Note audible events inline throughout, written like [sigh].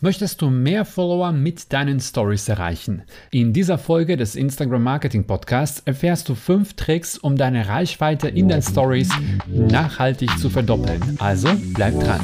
Möchtest du mehr Follower mit deinen Stories erreichen? In dieser Folge des Instagram Marketing Podcasts erfährst du fünf Tricks, um deine Reichweite in den Stories nachhaltig zu verdoppeln. Also bleib dran.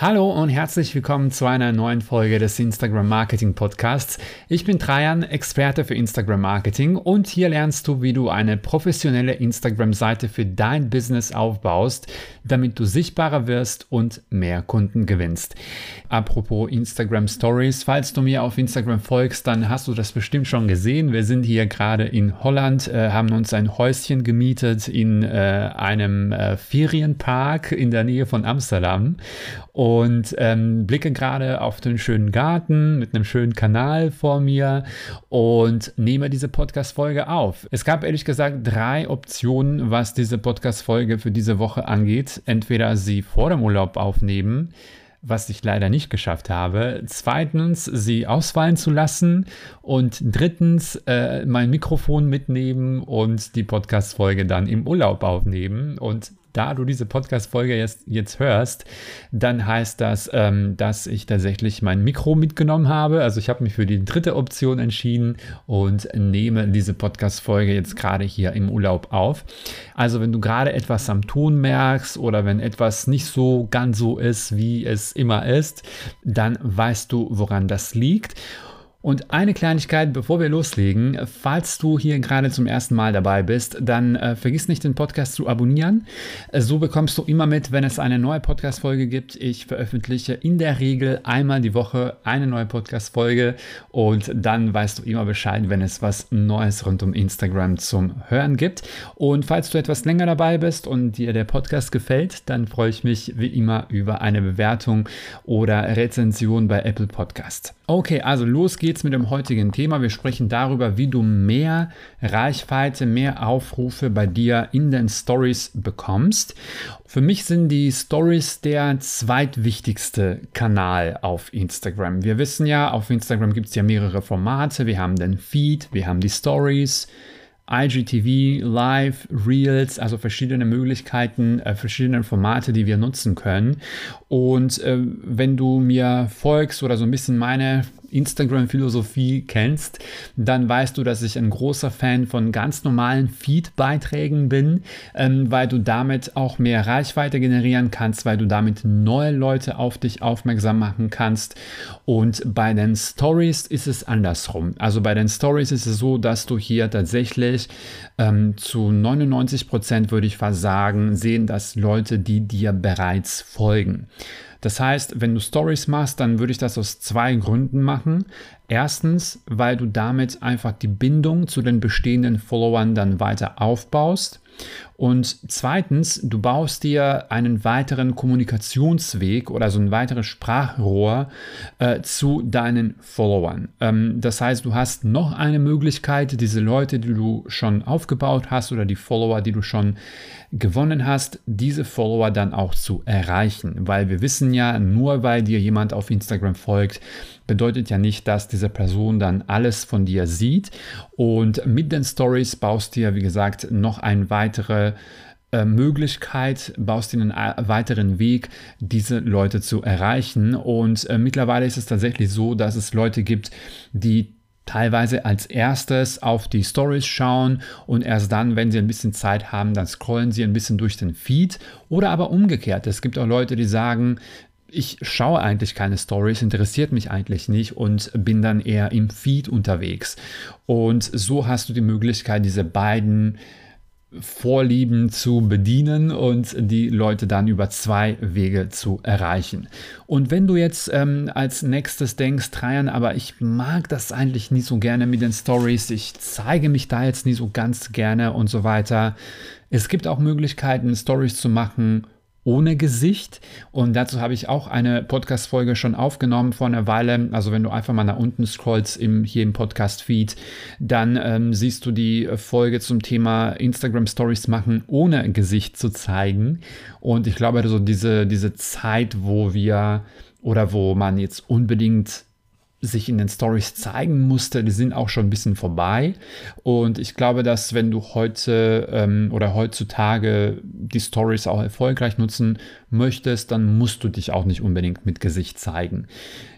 Hallo und herzlich willkommen zu einer neuen Folge des Instagram Marketing Podcasts. Ich bin Trajan, Experte für Instagram Marketing und hier lernst du, wie du eine professionelle Instagram-Seite für dein Business aufbaust, damit du sichtbarer wirst und mehr Kunden gewinnst. Apropos Instagram Stories, falls du mir auf Instagram folgst, dann hast du das bestimmt schon gesehen. Wir sind hier gerade in Holland, äh, haben uns ein Häuschen gemietet in äh, einem äh, Ferienpark in der Nähe von Amsterdam ähm, blicke gerade auf den schönen Garten mit einem schönen Kanal vor mir und nehme diese Podcast-Folge auf. Es gab ehrlich gesagt drei Optionen, was diese Podcast-Folge für diese Woche angeht. Entweder sie vor dem Urlaub aufnehmen, was ich leider nicht geschafft habe. Zweitens, sie ausfallen zu lassen. Und drittens, äh, mein Mikrofon mitnehmen und die Podcast-Folge dann im Urlaub aufnehmen. Und da du diese Podcast-Folge jetzt, jetzt hörst, dann heißt das, ähm, dass ich tatsächlich mein Mikro mitgenommen habe. Also ich habe mich für die dritte Option entschieden und nehme diese Podcast-Folge jetzt gerade hier im Urlaub auf. Also wenn du gerade etwas am Ton merkst oder wenn etwas nicht so ganz so ist, wie es immer ist, dann weißt du, woran das liegt. Und eine Kleinigkeit, bevor wir loslegen, falls du hier gerade zum ersten Mal dabei bist, dann äh, vergiss nicht den Podcast zu abonnieren. Äh, so bekommst du immer mit, wenn es eine neue Podcast-Folge gibt. Ich veröffentliche in der Regel einmal die Woche eine neue Podcast-Folge und dann weißt du immer Bescheid, wenn es was Neues rund um Instagram zum Hören gibt. Und falls du etwas länger dabei bist und dir der Podcast gefällt, dann freue ich mich wie immer über eine Bewertung oder Rezension bei Apple Podcast. Okay, also los geht's geht's mit dem heutigen Thema. Wir sprechen darüber, wie du mehr Reichweite, mehr Aufrufe bei dir in den Stories bekommst. Für mich sind die Stories der zweitwichtigste Kanal auf Instagram. Wir wissen ja, auf Instagram gibt es ja mehrere Formate. Wir haben den Feed, wir haben die Stories. IGTV, Live, Reels, also verschiedene Möglichkeiten, äh, verschiedene Formate, die wir nutzen können. Und äh, wenn du mir folgst oder so ein bisschen meine Instagram-Philosophie kennst, dann weißt du, dass ich ein großer Fan von ganz normalen Feed-Beiträgen bin, ähm, weil du damit auch mehr Reichweite generieren kannst, weil du damit neue Leute auf dich aufmerksam machen kannst. Und bei den Stories ist es andersrum. Also bei den Stories ist es so, dass du hier tatsächlich ähm, zu 99 Prozent, würde ich fast sagen, sehen das Leute, die dir bereits folgen. Das heißt, wenn du Stories machst, dann würde ich das aus zwei Gründen machen. Erstens, weil du damit einfach die Bindung zu den bestehenden Followern dann weiter aufbaust. Und zweitens, du baust dir einen weiteren Kommunikationsweg oder so ein weiteres Sprachrohr äh, zu deinen Followern. Ähm, das heißt, du hast noch eine Möglichkeit, diese Leute, die du schon aufgebaut hast oder die Follower, die du schon gewonnen hast, diese Follower dann auch zu erreichen. Weil wir wissen ja, nur weil dir jemand auf Instagram folgt, bedeutet ja nicht, dass diese Person dann alles von dir sieht. Und mit den Stories baust du ja, wie gesagt, noch eine weitere äh, Möglichkeit, baust du einen weiteren Weg, diese Leute zu erreichen. Und äh, mittlerweile ist es tatsächlich so, dass es Leute gibt, die teilweise als erstes auf die Stories schauen und erst dann, wenn sie ein bisschen Zeit haben, dann scrollen sie ein bisschen durch den Feed oder aber umgekehrt. Es gibt auch Leute, die sagen, ich schaue eigentlich keine Stories, interessiert mich eigentlich nicht und bin dann eher im Feed unterwegs. Und so hast du die Möglichkeit, diese beiden Vorlieben zu bedienen und die Leute dann über zwei Wege zu erreichen. Und wenn du jetzt ähm, als nächstes denkst, Ryan, aber ich mag das eigentlich nie so gerne mit den Stories, ich zeige mich da jetzt nie so ganz gerne und so weiter. Es gibt auch Möglichkeiten, Stories zu machen ohne Gesicht. Und dazu habe ich auch eine Podcast-Folge schon aufgenommen vor einer Weile. Also wenn du einfach mal nach unten scrollst im, hier im Podcast-Feed, dann ähm, siehst du die Folge zum Thema Instagram Stories machen, ohne Gesicht zu zeigen. Und ich glaube, also diese, diese Zeit, wo wir oder wo man jetzt unbedingt sich in den Stories zeigen musste, die sind auch schon ein bisschen vorbei. Und ich glaube, dass wenn du heute ähm, oder heutzutage die Stories auch erfolgreich nutzen möchtest, dann musst du dich auch nicht unbedingt mit Gesicht zeigen.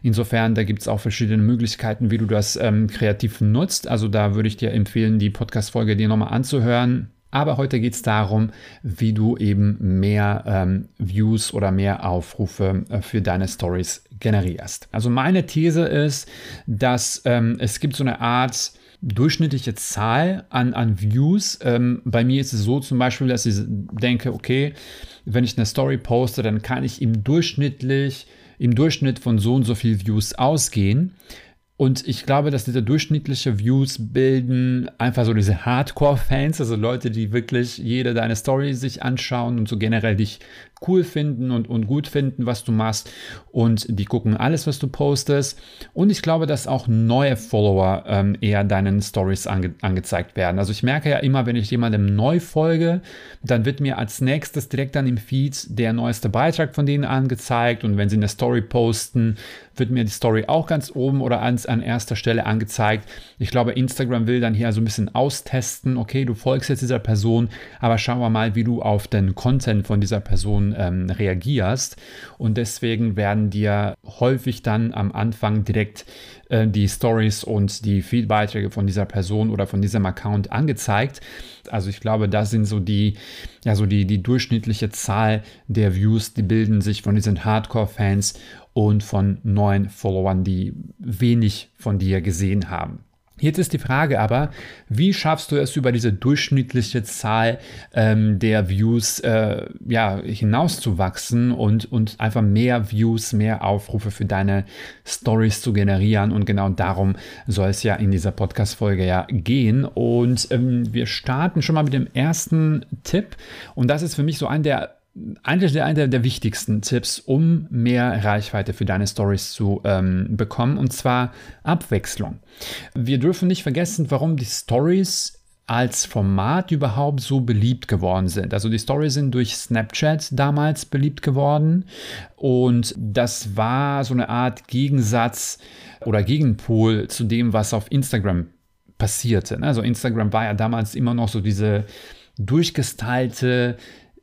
Insofern, da gibt es auch verschiedene Möglichkeiten, wie du das ähm, kreativ nutzt. Also da würde ich dir empfehlen, die Podcast-Folge dir nochmal anzuhören aber heute geht es darum, wie du eben mehr ähm, Views oder mehr Aufrufe äh, für deine Stories generierst. Also meine These ist, dass ähm, es gibt so eine Art durchschnittliche Zahl an, an Views. Ähm, bei mir ist es so zum Beispiel, dass ich denke, okay, wenn ich eine Story poste, dann kann ich im durchschnittlich im Durchschnitt von so und so viel Views ausgehen. Und ich glaube, dass diese durchschnittliche Views bilden einfach so diese Hardcore-Fans, also Leute, die wirklich jede deine Story sich anschauen und so generell dich cool finden und, und gut finden, was du machst. Und die gucken alles, was du postest. Und ich glaube, dass auch neue Follower ähm, eher deinen Stories ange angezeigt werden. Also ich merke ja immer, wenn ich jemandem neu folge, dann wird mir als nächstes direkt dann im Feed der neueste Beitrag von denen angezeigt. Und wenn sie eine Story posten, wird mir die Story auch ganz oben oder ans, an erster Stelle angezeigt. Ich glaube, Instagram will dann hier so ein bisschen austesten, okay, du folgst jetzt dieser Person, aber schauen wir mal, wie du auf den Content von dieser Person ähm, reagierst. Und deswegen werden dir häufig dann am Anfang direkt äh, die Stories und die Feedbeiträge von dieser Person oder von diesem Account angezeigt. Also ich glaube, das sind so die, ja, so die, die durchschnittliche Zahl der Views, die bilden sich von diesen Hardcore-Fans und von neuen Followern, die wenig von dir gesehen haben. Jetzt ist die Frage aber, wie schaffst du es über diese durchschnittliche Zahl ähm, der Views äh, ja, hinauszuwachsen und, und einfach mehr Views, mehr Aufrufe für deine Stories zu generieren? Und genau darum soll es ja in dieser Podcast-Folge ja gehen. Und ähm, wir starten schon mal mit dem ersten Tipp. Und das ist für mich so ein der eigentlich der, einer der wichtigsten Tipps, um mehr Reichweite für deine Stories zu ähm, bekommen, und zwar Abwechslung. Wir dürfen nicht vergessen, warum die Stories als Format überhaupt so beliebt geworden sind. Also die Stories sind durch Snapchat damals beliebt geworden und das war so eine Art Gegensatz oder Gegenpol zu dem, was auf Instagram passierte. Also Instagram war ja damals immer noch so diese durchgestylte,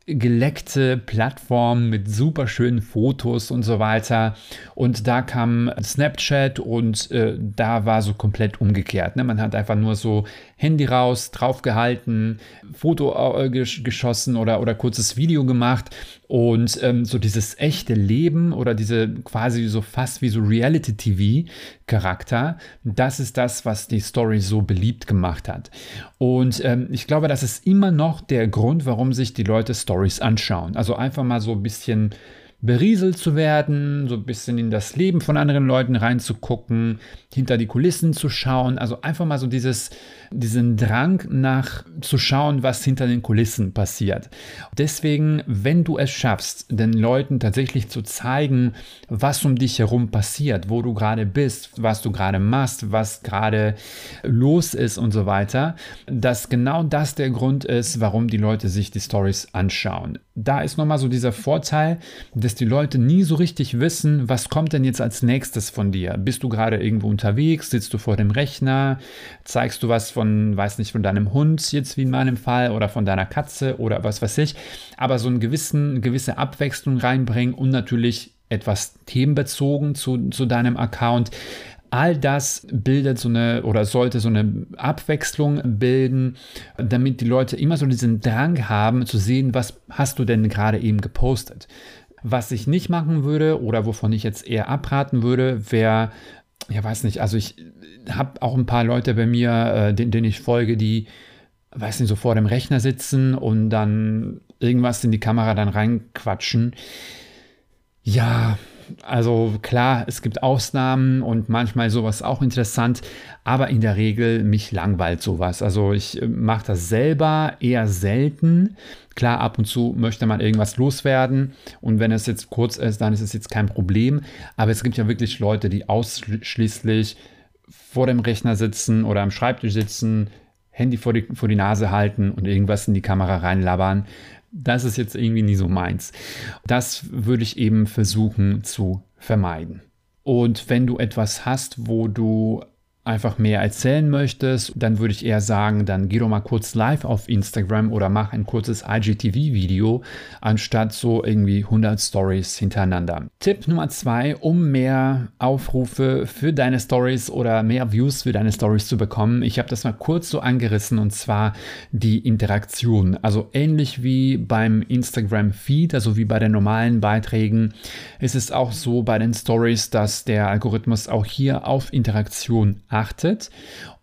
geleckte Plattform mit super schönen Fotos und so weiter. Und da kam Snapchat und äh, da war so komplett umgekehrt. Ne? Man hat einfach nur so Handy raus, draufgehalten, Foto äh, geschossen oder, oder kurzes Video gemacht und ähm, so dieses echte Leben oder diese quasi so fast wie so Reality-TV-Charakter, das ist das, was die Story so beliebt gemacht hat. Und ähm, ich glaube, das ist immer noch der Grund, warum sich die Leute Stories anschauen. Also einfach mal so ein bisschen berieselt zu werden, so ein bisschen in das Leben von anderen Leuten reinzugucken, hinter die Kulissen zu schauen. Also einfach mal so dieses, diesen Drang nach zu schauen, was hinter den Kulissen passiert. Deswegen, wenn du es schaffst, den Leuten tatsächlich zu zeigen, was um dich herum passiert, wo du gerade bist, was du gerade machst, was gerade los ist und so weiter, dass genau das der Grund ist, warum die Leute sich die Stories anschauen. Da ist nochmal so dieser Vorteil, dass die Leute nie so richtig wissen, was kommt denn jetzt als nächstes von dir. Bist du gerade irgendwo unterwegs, sitzt du vor dem Rechner, zeigst du was von, weiß nicht, von deinem Hund, jetzt wie in meinem Fall, oder von deiner Katze oder was weiß ich. Aber so einen gewissen, gewisse Abwechslung reinbringen und natürlich etwas themenbezogen zu, zu deinem Account. All das bildet so eine oder sollte so eine Abwechslung bilden, damit die Leute immer so diesen Drang haben zu sehen, was hast du denn gerade eben gepostet. Was ich nicht machen würde oder wovon ich jetzt eher abraten würde, wäre, ja weiß nicht, also ich habe auch ein paar Leute bei mir, äh, denen, denen ich folge, die, weiß nicht, so vor dem Rechner sitzen und dann irgendwas in die Kamera dann reinquatschen. Ja, also klar, es gibt Ausnahmen und manchmal sowas auch interessant, aber in der Regel mich langweilt sowas. Also ich äh, mache das selber eher selten. Klar, ab und zu möchte man irgendwas loswerden und wenn es jetzt kurz ist, dann ist es jetzt kein Problem. Aber es gibt ja wirklich Leute, die ausschließlich vor dem Rechner sitzen oder am Schreibtisch sitzen, Handy vor die, vor die Nase halten und irgendwas in die Kamera reinlabern das ist jetzt irgendwie nie so meins. Das würde ich eben versuchen zu vermeiden. Und wenn du etwas hast, wo du einfach mehr erzählen möchtest, dann würde ich eher sagen, dann geh doch mal kurz live auf Instagram oder mach ein kurzes IGTV-Video, anstatt so irgendwie 100 Stories hintereinander. Tipp Nummer zwei, um mehr Aufrufe für deine Stories oder mehr Views für deine Stories zu bekommen. Ich habe das mal kurz so angerissen und zwar die Interaktion. Also ähnlich wie beim Instagram-Feed, also wie bei den normalen Beiträgen, ist es auch so bei den Stories, dass der Algorithmus auch hier auf Interaktion achtet.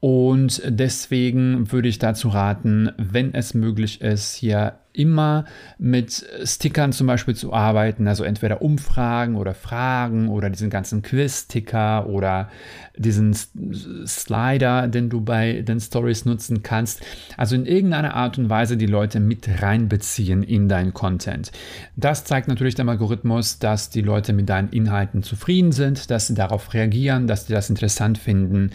Und deswegen würde ich dazu raten, wenn es möglich ist, hier immer mit Stickern zum Beispiel zu arbeiten, also entweder Umfragen oder Fragen oder diesen ganzen Quiz-Sticker oder diesen Slider, den du bei den Stories nutzen kannst. Also in irgendeiner Art und Weise die Leute mit reinbeziehen in deinen Content. Das zeigt natürlich dem Algorithmus, dass die Leute mit deinen Inhalten zufrieden sind, dass sie darauf reagieren, dass sie das interessant finden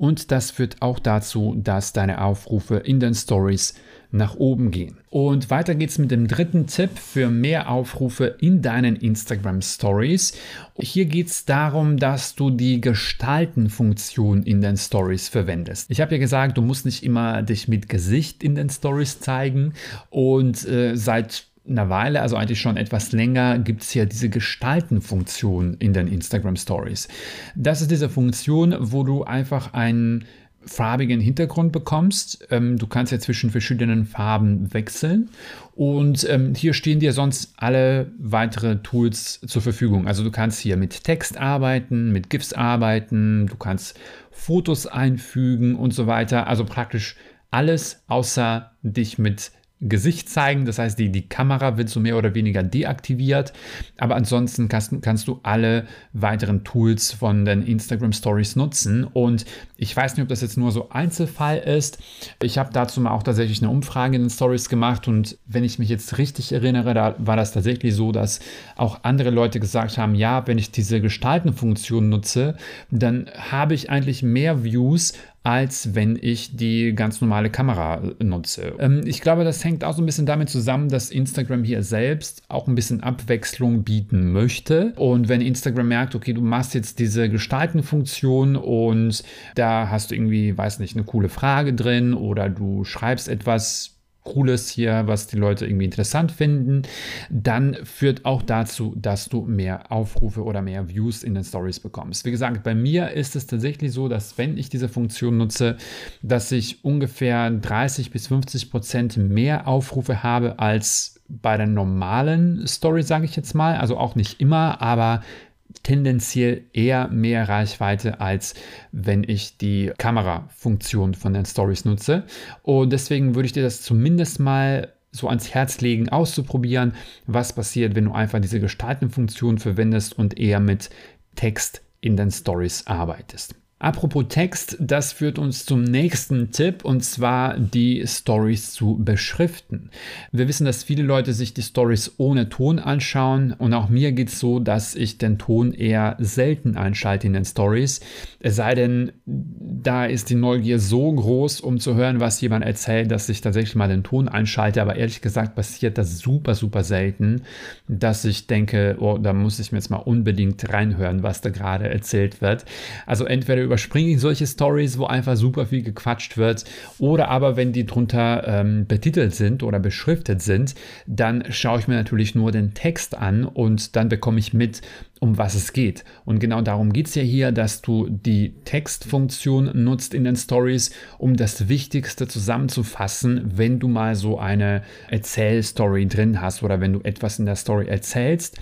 und das führt auch dazu, dass deine Aufrufe in den Stories nach oben gehen. Und weiter geht's mit dem dritten Tipp für mehr Aufrufe in deinen Instagram Stories. Hier geht's darum, dass du die Gestalten-Funktion in den Stories verwendest. Ich habe ja gesagt, du musst nicht immer dich mit Gesicht in den Stories zeigen und äh, seit einer Weile, also eigentlich schon etwas länger, gibt es ja diese Gestalten-Funktion in den Instagram Stories. Das ist diese Funktion, wo du einfach einen farbigen Hintergrund bekommst. Ähm, du kannst ja zwischen verschiedenen Farben wechseln und ähm, hier stehen dir sonst alle weitere Tools zur Verfügung. Also du kannst hier mit Text arbeiten, mit GIFs arbeiten, du kannst Fotos einfügen und so weiter. Also praktisch alles außer dich mit Gesicht zeigen. Das heißt, die, die Kamera wird so mehr oder weniger deaktiviert. Aber ansonsten kannst, kannst du alle weiteren Tools von den Instagram Stories nutzen. Und ich weiß nicht, ob das jetzt nur so Einzelfall ist. Ich habe dazu mal auch tatsächlich eine Umfrage in den Stories gemacht. Und wenn ich mich jetzt richtig erinnere, da war das tatsächlich so, dass auch andere Leute gesagt haben, ja, wenn ich diese Gestaltenfunktion nutze, dann habe ich eigentlich mehr Views als wenn ich die ganz normale Kamera nutze. Ähm, ich glaube, das hängt auch so ein bisschen damit zusammen, dass Instagram hier selbst auch ein bisschen Abwechslung bieten möchte. Und wenn Instagram merkt, okay, du machst jetzt diese Gestaltenfunktion und da hast du irgendwie, weiß nicht, eine coole Frage drin oder du schreibst etwas Cooles hier, was die Leute irgendwie interessant finden, dann führt auch dazu, dass du mehr Aufrufe oder mehr Views in den Stories bekommst. Wie gesagt, bei mir ist es tatsächlich so, dass wenn ich diese Funktion nutze, dass ich ungefähr 30 bis 50 Prozent mehr Aufrufe habe als bei der normalen Story, sage ich jetzt mal. Also auch nicht immer, aber tendenziell eher mehr Reichweite, als wenn ich die Kamerafunktion von den Stories nutze. Und deswegen würde ich dir das zumindest mal so ans Herz legen, auszuprobieren, was passiert, wenn du einfach diese Gestaltenfunktion verwendest und eher mit Text in den Stories arbeitest. Apropos Text, das führt uns zum nächsten Tipp und zwar die Stories zu beschriften. Wir wissen, dass viele Leute sich die Stories ohne Ton anschauen und auch mir geht es so, dass ich den Ton eher selten einschalte in den Stories. Es sei denn, da ist die Neugier so groß, um zu hören, was jemand erzählt, dass ich tatsächlich mal den Ton einschalte. Aber ehrlich gesagt passiert das super, super selten, dass ich denke, oh, da muss ich mir jetzt mal unbedingt reinhören, was da gerade erzählt wird. Also entweder überspringe ich solche Stories, wo einfach super viel gequatscht wird. Oder aber, wenn die drunter ähm, betitelt sind oder beschriftet sind, dann schaue ich mir natürlich nur den Text an und dann bekomme ich mit, um was es geht. Und genau darum geht es ja hier, dass du die Textfunktion nutzt in den Stories, um das Wichtigste zusammenzufassen, wenn du mal so eine Erzählstory drin hast oder wenn du etwas in der Story erzählst,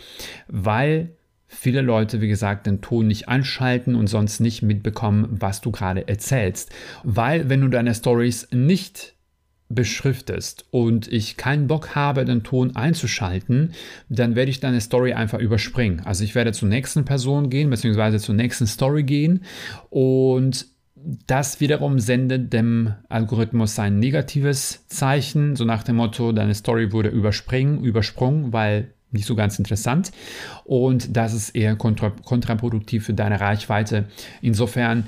weil viele Leute, wie gesagt, den Ton nicht anschalten und sonst nicht mitbekommen, was du gerade erzählst. Weil wenn du deine Stories nicht beschriftest und ich keinen Bock habe, den Ton einzuschalten, dann werde ich deine Story einfach überspringen. Also ich werde zur nächsten Person gehen, beziehungsweise zur nächsten Story gehen und das wiederum sendet dem Algorithmus ein negatives Zeichen, so nach dem Motto, deine Story wurde überspringen, übersprungen, weil nicht so ganz interessant. Und das ist eher kontra kontraproduktiv für deine Reichweite. Insofern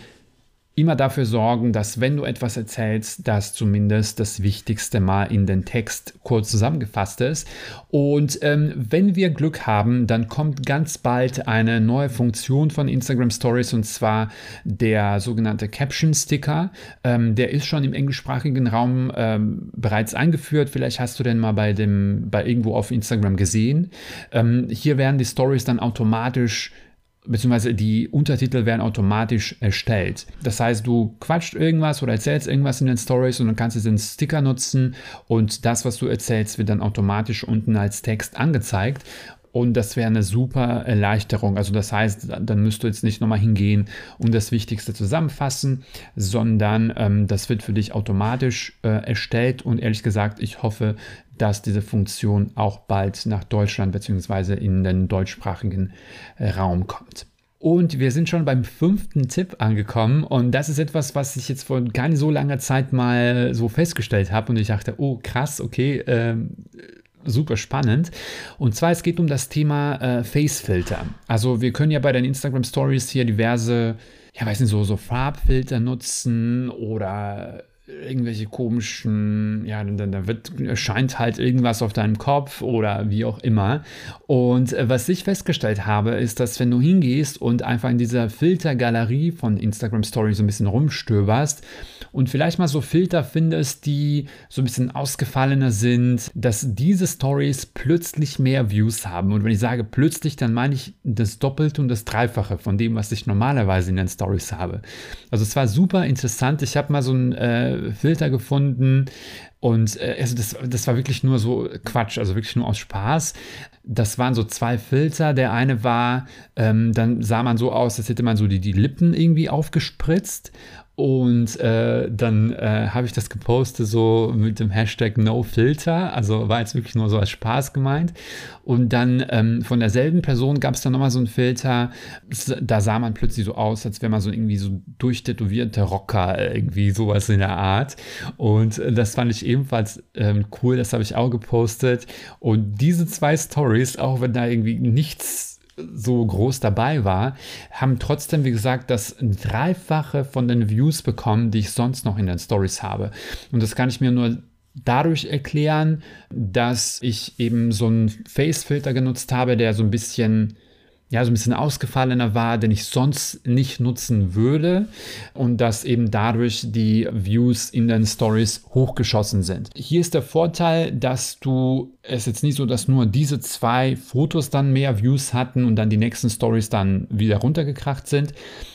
immer dafür sorgen, dass wenn du etwas erzählst, dass zumindest das Wichtigste mal in den Text kurz zusammengefasst ist. Und ähm, wenn wir Glück haben, dann kommt ganz bald eine neue Funktion von Instagram Stories und zwar der sogenannte Caption Sticker. Ähm, der ist schon im englischsprachigen Raum ähm, bereits eingeführt. Vielleicht hast du den mal bei dem bei irgendwo auf Instagram gesehen. Ähm, hier werden die Stories dann automatisch beziehungsweise die Untertitel werden automatisch erstellt. Das heißt, du quatscht irgendwas oder erzählst irgendwas in den Stories und dann kannst du den Sticker nutzen und das, was du erzählst, wird dann automatisch unten als Text angezeigt. Und das wäre eine super Erleichterung. Also das heißt, dann müsst du jetzt nicht nochmal hingehen und das Wichtigste zusammenfassen, sondern ähm, das wird für dich automatisch äh, erstellt. Und ehrlich gesagt, ich hoffe, dass diese Funktion auch bald nach Deutschland bzw. in den deutschsprachigen äh, Raum kommt. Und wir sind schon beim fünften Tipp angekommen. Und das ist etwas, was ich jetzt vor gar nicht so langer Zeit mal so festgestellt habe. Und ich dachte, oh krass, okay, ähm, super spannend. Und zwar, es geht um das Thema äh, Face-Filter. Also wir können ja bei den Instagram Stories hier diverse, ja weiß nicht, so, so Farbfilter nutzen oder irgendwelche komischen, ja, dann, dann wird, erscheint halt irgendwas auf deinem Kopf oder wie auch immer. Und äh, was ich festgestellt habe, ist, dass wenn du hingehst und einfach in dieser Filtergalerie von Instagram Stories so ein bisschen rumstöberst und vielleicht mal so Filter findest, die so ein bisschen ausgefallener sind, dass diese Stories plötzlich mehr Views haben. Und wenn ich sage plötzlich, dann meine ich das Doppelte und das Dreifache von dem, was ich normalerweise in den Stories habe. Also es war super interessant. Ich habe mal so ein äh, Filter gefunden. Und äh, also das, das war wirklich nur so Quatsch, also wirklich nur aus Spaß. Das waren so zwei Filter. Der eine war, ähm, dann sah man so aus, als hätte man so die, die Lippen irgendwie aufgespritzt. Und äh, dann äh, habe ich das gepostet so mit dem Hashtag NoFilter. Also war jetzt wirklich nur so als Spaß gemeint. Und dann ähm, von derselben Person gab es dann nochmal so einen Filter. Da sah man plötzlich so aus, als wäre man so irgendwie so durchtätowierter Rocker, irgendwie sowas in der Art. Und äh, das fand ich ebenfalls ähm, cool. Das habe ich auch gepostet. Und diese zwei Stories, auch wenn da irgendwie nichts so groß dabei war, haben trotzdem, wie gesagt, das Dreifache von den Views bekommen, die ich sonst noch in den Stories habe. Und das kann ich mir nur dadurch erklären, dass ich eben so einen Face-Filter genutzt habe, der so ein bisschen ja, so ein bisschen ausgefallener war, den ich sonst nicht nutzen würde und dass eben dadurch die Views in den Stories hochgeschossen sind. Hier ist der Vorteil, dass du es jetzt nicht so, dass nur diese zwei Fotos dann mehr Views hatten und dann die nächsten Stories dann wieder runtergekracht sind,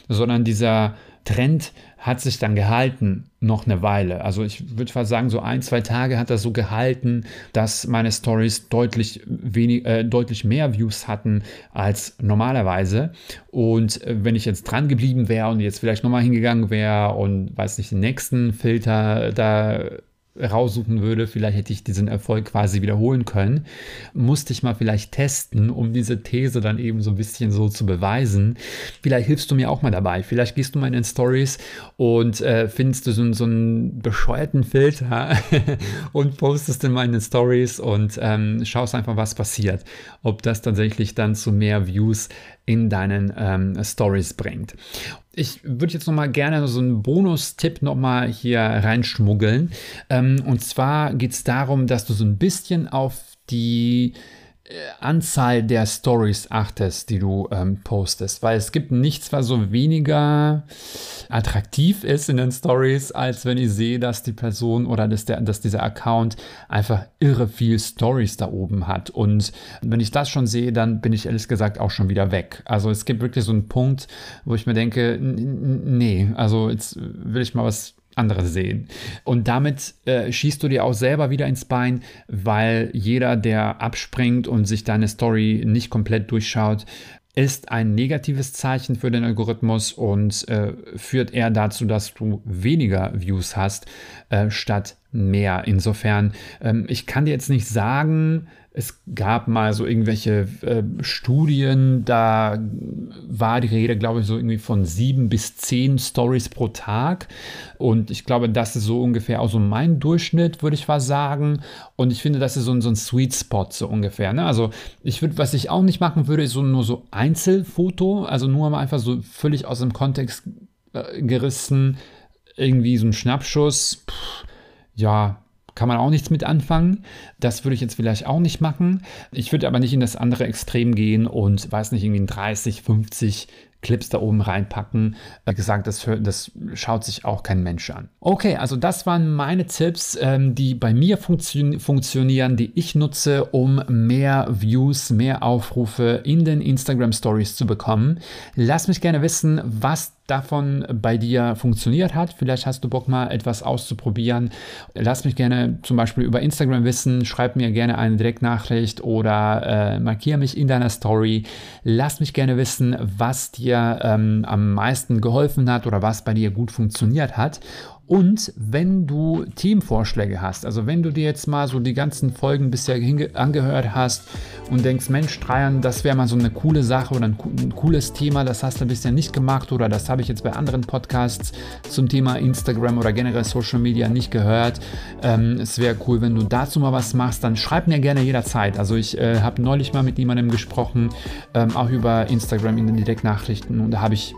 sondern dieser Trend hat sich dann gehalten noch eine Weile. Also ich würde fast sagen, so ein, zwei Tage hat das so gehalten, dass meine Stories deutlich, wenig, äh, deutlich mehr Views hatten als normalerweise. Und äh, wenn ich jetzt dran geblieben wäre und jetzt vielleicht nochmal hingegangen wäre und weiß nicht, den nächsten Filter da raussuchen würde, vielleicht hätte ich diesen Erfolg quasi wiederholen können. Musste ich mal vielleicht testen, um diese These dann eben so ein bisschen so zu beweisen. Vielleicht hilfst du mir auch mal dabei. Vielleicht gehst du mal in den Stories und äh, findest du so, so einen bescheuerten Filter [laughs] und postest in meinen Stories und ähm, schaust einfach, was passiert. Ob das tatsächlich dann zu mehr Views in deinen ähm, Stories bringt. Ich würde jetzt noch mal gerne so einen Bonustipp noch mal hier reinschmuggeln. Ähm, und zwar geht es darum, dass du so ein bisschen auf die Anzahl der Stories achtest, die du ähm, postest, weil es gibt nichts, was so weniger attraktiv ist in den Stories, als wenn ich sehe, dass die Person oder dass, der, dass dieser Account einfach irre viel Stories da oben hat. Und wenn ich das schon sehe, dann bin ich ehrlich gesagt auch schon wieder weg. Also es gibt wirklich so einen Punkt, wo ich mir denke, nee, also jetzt will ich mal was andere sehen. Und damit äh, schießt du dir auch selber wieder ins Bein, weil jeder, der abspringt und sich deine Story nicht komplett durchschaut, ist ein negatives Zeichen für den Algorithmus und äh, führt eher dazu, dass du weniger Views hast äh, statt mehr. Insofern, ähm, ich kann dir jetzt nicht sagen, es gab mal so irgendwelche äh, Studien, da war die Rede, glaube ich, so irgendwie von sieben bis zehn Stories pro Tag. Und ich glaube, das ist so ungefähr auch so mein Durchschnitt, würde ich mal sagen. Und ich finde, das ist so ein, so ein Sweet Spot, so ungefähr. Ne? Also ich würde, was ich auch nicht machen würde, ist so nur so Einzelfoto, also nur mal einfach so völlig aus dem Kontext gerissen. Irgendwie so ein Schnappschuss, pff, ja, kann man auch nichts mit anfangen. Das würde ich jetzt vielleicht auch nicht machen. Ich würde aber nicht in das andere Extrem gehen und weiß nicht, irgendwie 30, 50 Clips da oben reinpacken. Wie gesagt, das, das schaut sich auch kein Mensch an. Okay, also das waren meine Tipps, ähm, die bei mir funktio funktionieren, die ich nutze, um mehr Views, mehr Aufrufe in den Instagram Stories zu bekommen. Lass mich gerne wissen, was davon bei dir funktioniert hat. Vielleicht hast du Bock mal etwas auszuprobieren. Lass mich gerne zum Beispiel über Instagram wissen. Schreib mir gerne eine Direktnachricht oder äh, markiere mich in deiner Story. Lass mich gerne wissen, was dir ähm, am meisten geholfen hat oder was bei dir gut funktioniert hat. Und wenn du Teamvorschläge hast, also wenn du dir jetzt mal so die ganzen Folgen bisher angehört hast und denkst, Mensch, Dreiern, das wäre mal so eine coole Sache oder ein, ein, cooles Thema, das hast du bisher nicht gemacht oder das habe ich jetzt bei anderen Podcasts zum Thema Instagram oder generell Social Media nicht gehört. Ähm, es wäre cool, wenn du dazu mal was machst, dann schreib mir gerne jederzeit. Also ich äh, habe neulich mal mit jemandem gesprochen, ähm, auch über Instagram in den Direktnachrichten und da habe ich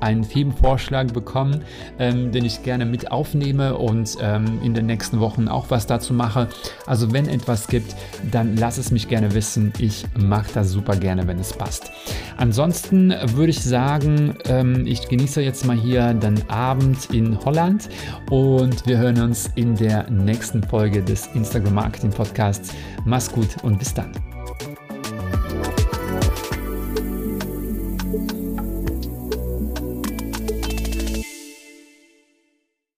einen Themenvorschlag bekommen, ähm, den ich gerne mit aufnehme und ähm, in den nächsten Wochen auch was dazu mache. Also wenn etwas gibt, dann lass es mich gerne wissen. Ich mache das super gerne, wenn es passt. Ansonsten würde ich sagen, ähm, ich genieße jetzt mal hier den Abend in Holland und wir hören uns in der nächsten Folge des Instagram Marketing Podcasts. Mach's gut und bis dann.